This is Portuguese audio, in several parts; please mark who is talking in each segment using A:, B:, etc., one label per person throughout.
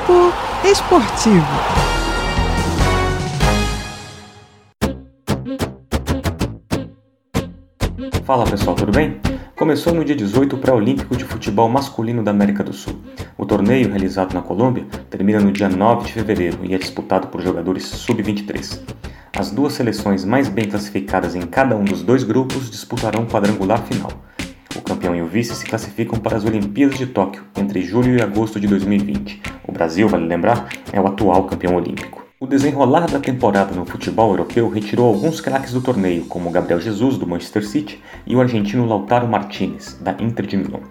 A: Papo Esportivo.
B: Fala pessoal, tudo bem? Começou no dia 18 o Pré-Olímpico de Futebol Masculino da América do Sul. O torneio, realizado na Colômbia, termina no dia 9 de fevereiro e é disputado por jogadores sub-23. As duas seleções mais bem classificadas em cada um dos dois grupos disputarão o quadrangular final. O campeão e o vice se classificam para as Olimpíadas de Tóquio entre julho e agosto de 2020. Brasil, vale lembrar, é o atual campeão olímpico. O desenrolar da temporada no futebol europeu retirou alguns craques do torneio, como Gabriel Jesus, do Manchester City, e o argentino Lautaro Martinez, da Inter de Milão.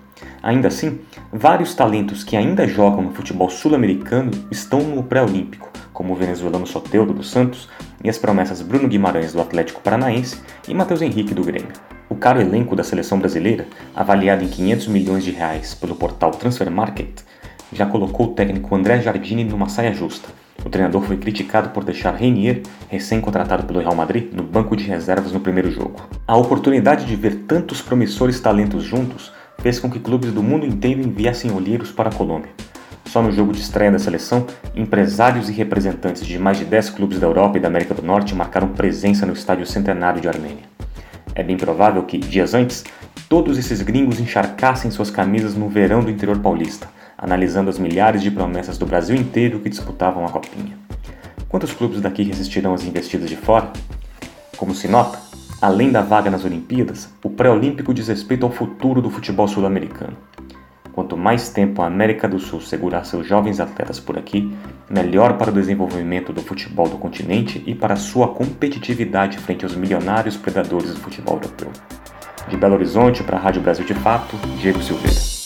B: Ainda assim, vários talentos que ainda jogam no futebol sul-americano estão no pré-olímpico, como o venezuelano Soteldo dos Santos e as promessas Bruno Guimarães do Atlético Paranaense e Matheus Henrique do Grêmio. O caro elenco da seleção brasileira, avaliado em 500 milhões de reais pelo portal Transfer Market, já colocou o técnico André Jardini numa saia justa. O treinador foi criticado por deixar Reinier, recém-contratado pelo Real Madrid, no banco de reservas no primeiro jogo. A oportunidade de ver tantos promissores talentos juntos fez com que clubes do mundo inteiro enviassem olheiros para a Colômbia. Só no jogo de estreia da seleção, empresários e representantes de mais de 10 clubes da Europa e da América do Norte marcaram presença no estádio centenário de Armênia. É bem provável que, dias antes, todos esses gringos encharcassem suas camisas no verão do interior paulista, analisando as milhares de promessas do Brasil inteiro que disputavam a Copinha. Quantos clubes daqui resistirão às investidas de fora? Como se nota, além da vaga nas Olimpíadas, o pré-olímpico diz respeito ao futuro do futebol sul-americano. Quanto mais tempo a América do Sul segurar seus jovens atletas por aqui, melhor para o desenvolvimento do futebol do continente e para sua competitividade frente aos milionários predadores do futebol europeu. De Belo Horizonte para a Rádio Brasil de Fato, Diego Silveira.